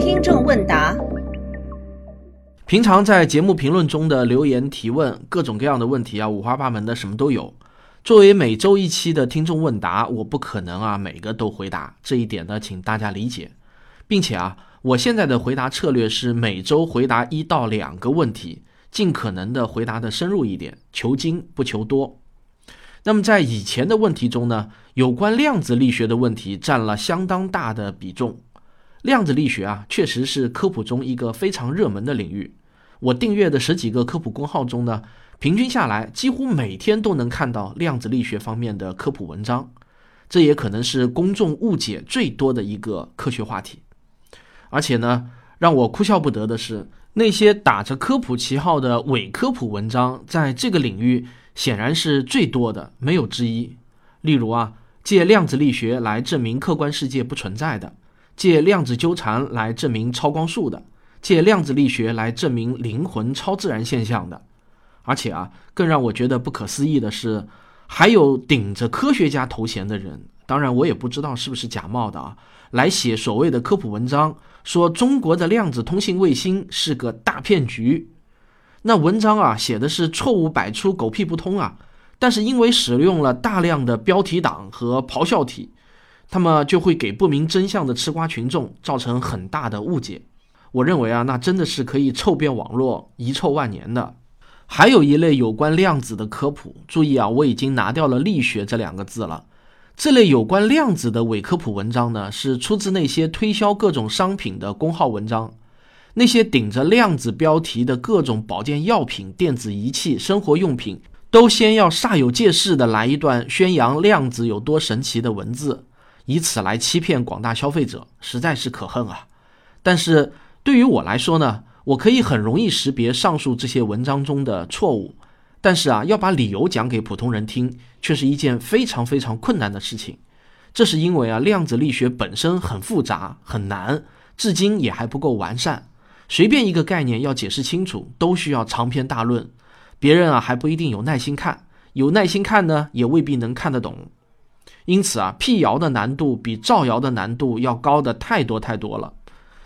听众问答：平常在节目评论中的留言提问，各种各样的问题啊，五花八门的，什么都有。作为每周一期的听众问答，我不可能啊每个都回答，这一点呢，请大家理解，并且啊，我现在的回答策略是每周回答一到两个问题，尽可能的回答的深入一点，求精不求多。那么在以前的问题中呢，有关量子力学的问题占了相当大的比重。量子力学啊，确实是科普中一个非常热门的领域。我订阅的十几个科普公号中呢，平均下来几乎每天都能看到量子力学方面的科普文章。这也可能是公众误解最多的一个科学话题。而且呢，让我哭笑不得的是，那些打着科普旗号的伪科普文章，在这个领域。显然是最多的，没有之一。例如啊，借量子力学来证明客观世界不存在的，借量子纠缠来证明超光速的，借量子力学来证明灵魂超自然现象的。而且啊，更让我觉得不可思议的是，还有顶着科学家头衔的人，当然我也不知道是不是假冒的啊，来写所谓的科普文章，说中国的量子通信卫星是个大骗局。那文章啊写的是错误百出、狗屁不通啊，但是因为使用了大量的标题党和咆哮体，他们就会给不明真相的吃瓜群众造成很大的误解。我认为啊，那真的是可以臭遍网络、遗臭万年的。还有一类有关量子的科普，注意啊，我已经拿掉了“力学”这两个字了。这类有关量子的伪科普文章呢，是出自那些推销各种商品的公号文章。那些顶着量子标题的各种保健药品、电子仪器、生活用品，都先要煞有介事的来一段宣扬量子有多神奇的文字，以此来欺骗广大消费者，实在是可恨啊！但是对于我来说呢，我可以很容易识别上述这些文章中的错误，但是啊，要把理由讲给普通人听，却是一件非常非常困难的事情。这是因为啊，量子力学本身很复杂、很难，至今也还不够完善。随便一个概念要解释清楚，都需要长篇大论，别人啊还不一定有耐心看，有耐心看呢，也未必能看得懂。因此啊，辟谣的难度比造谣的难度要高的太多太多了。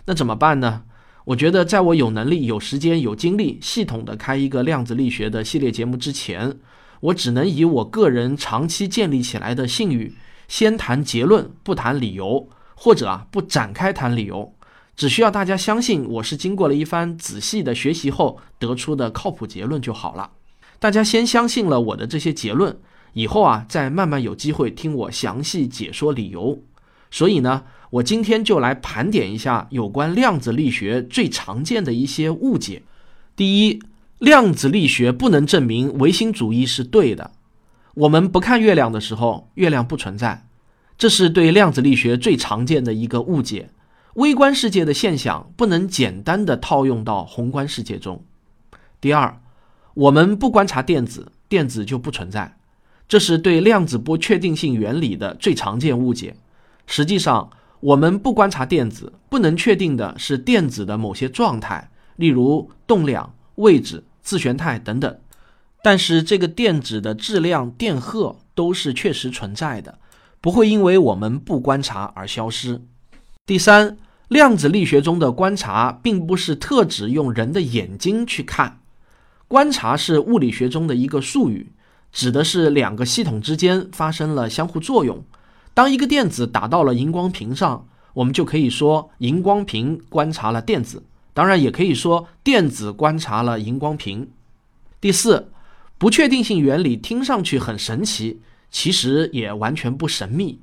那怎么办呢？我觉得，在我有能力、有时间、有精力，系统的开一个量子力学的系列节目之前，我只能以我个人长期建立起来的信誉，先谈结论，不谈理由，或者啊，不展开谈理由。只需要大家相信我是经过了一番仔细的学习后得出的靠谱结论就好了。大家先相信了我的这些结论，以后啊再慢慢有机会听我详细解说理由。所以呢，我今天就来盘点一下有关量子力学最常见的一些误解。第一，量子力学不能证明唯心主义是对的。我们不看月亮的时候，月亮不存在，这是对量子力学最常见的一个误解。微观世界的现象不能简单的套用到宏观世界中。第二，我们不观察电子，电子就不存在，这是对量子波确定性原理的最常见误解。实际上，我们不观察电子，不能确定的是电子的某些状态，例如动量、位置、自旋态等等。但是，这个电子的质量、电荷都是确实存在的，不会因为我们不观察而消失。第三，量子力学中的观察并不是特指用人的眼睛去看，观察是物理学中的一个术语，指的是两个系统之间发生了相互作用。当一个电子打到了荧光屏上，我们就可以说荧光屏观察了电子，当然也可以说电子观察了荧光屏。第四，不确定性原理听上去很神奇，其实也完全不神秘。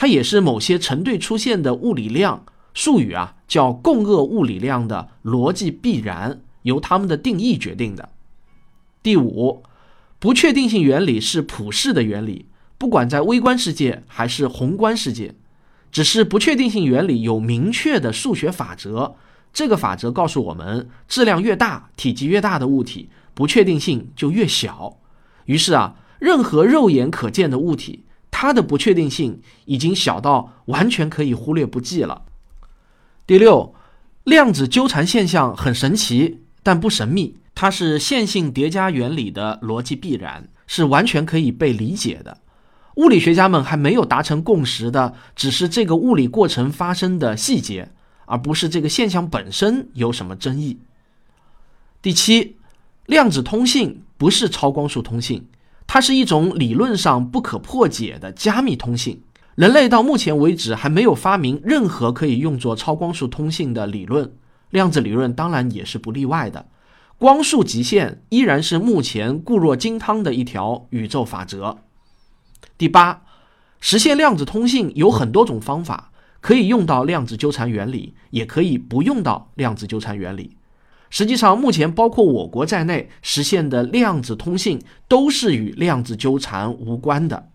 它也是某些成对出现的物理量术语啊，叫共轭物理量的逻辑必然由它们的定义决定的。第五，不确定性原理是普世的原理，不管在微观世界还是宏观世界，只是不确定性原理有明确的数学法则。这个法则告诉我们，质量越大、体积越大的物体，不确定性就越小。于是啊，任何肉眼可见的物体。它的不确定性已经小到完全可以忽略不计了。第六，量子纠缠现象很神奇，但不神秘。它是线性叠加原理的逻辑必然，是完全可以被理解的。物理学家们还没有达成共识的，只是这个物理过程发生的细节，而不是这个现象本身有什么争议。第七，量子通信不是超光速通信，它是一种理论上不可破解的加密通信。人类到目前为止还没有发明任何可以用作超光速通信的理论，量子理论当然也是不例外的。光速极限依然是目前固若金汤的一条宇宙法则。第八，实现量子通信有很多种方法，可以用到量子纠缠原理，也可以不用到量子纠缠原理。实际上，目前包括我国在内实现的量子通信都是与量子纠缠无关的。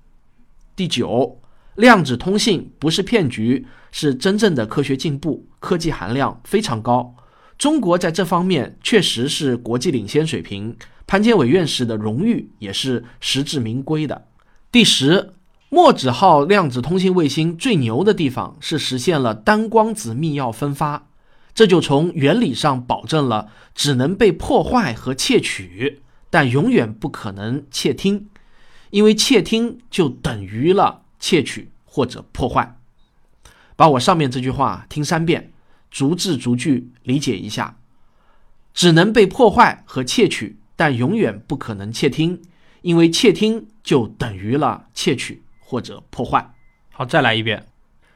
第九，量子通信不是骗局，是真正的科学进步，科技含量非常高。中国在这方面确实是国际领先水平，潘建伟院士的荣誉也是实至名归的。第十，墨子号量子通信卫星最牛的地方是实现了单光子密钥分发。这就从原理上保证了只能被破坏和窃取，但永远不可能窃听，因为窃听就等于了窃取或者破坏。把我上面这句话听三遍，逐字逐句理解一下：只能被破坏和窃取，但永远不可能窃听，因为窃听就等于了窃取或者破坏。好，再来一遍，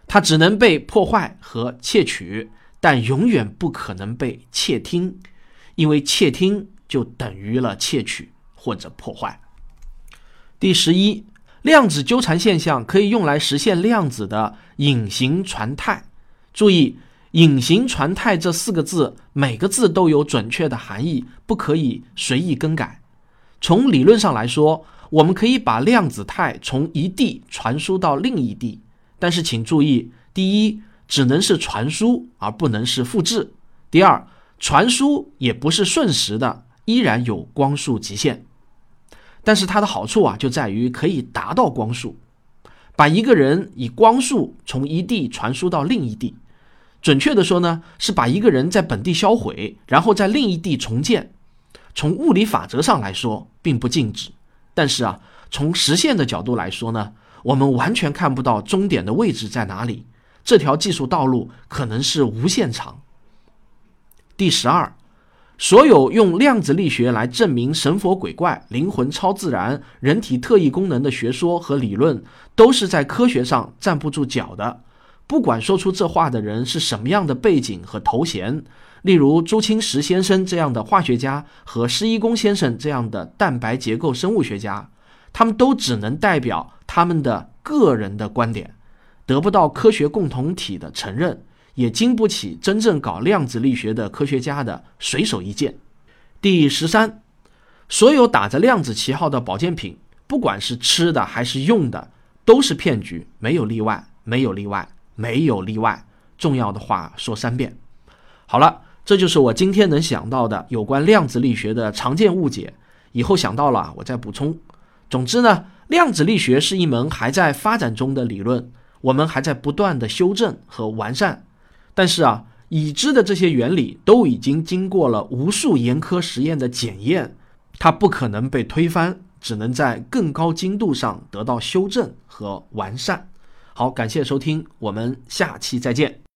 它只能被破坏和窃取。但永远不可能被窃听，因为窃听就等于了窃取或者破坏。第十一，量子纠缠现象可以用来实现量子的隐形传态。注意，“隐形传态”这四个字，每个字都有准确的含义，不可以随意更改。从理论上来说，我们可以把量子态从一地传输到另一地，但是请注意，第一。只能是传输，而不能是复制。第二，传输也不是瞬时的，依然有光速极限。但是它的好处啊，就在于可以达到光速，把一个人以光速从一地传输到另一地。准确的说呢，是把一个人在本地销毁，然后在另一地重建。从物理法则上来说，并不静止。但是啊，从实现的角度来说呢，我们完全看不到终点的位置在哪里。这条技术道路可能是无限长。第十二，所有用量子力学来证明神佛鬼怪、灵魂超自然、人体特异功能的学说和理论，都是在科学上站不住脚的。不管说出这话的人是什么样的背景和头衔，例如朱清时先生这样的化学家和施一公先生这样的蛋白结构生物学家，他们都只能代表他们的个人的观点。得不到科学共同体的承认，也经不起真正搞量子力学的科学家的随手一剑。第十三，所有打着量子旗号的保健品，不管是吃的还是用的，都是骗局，没有例外，没有例外，没有例外。重要的话说三遍。好了，这就是我今天能想到的有关量子力学的常见误解。以后想到了我再补充。总之呢，量子力学是一门还在发展中的理论。我们还在不断的修正和完善，但是啊，已知的这些原理都已经经过了无数严苛实验的检验，它不可能被推翻，只能在更高精度上得到修正和完善。好，感谢收听，我们下期再见。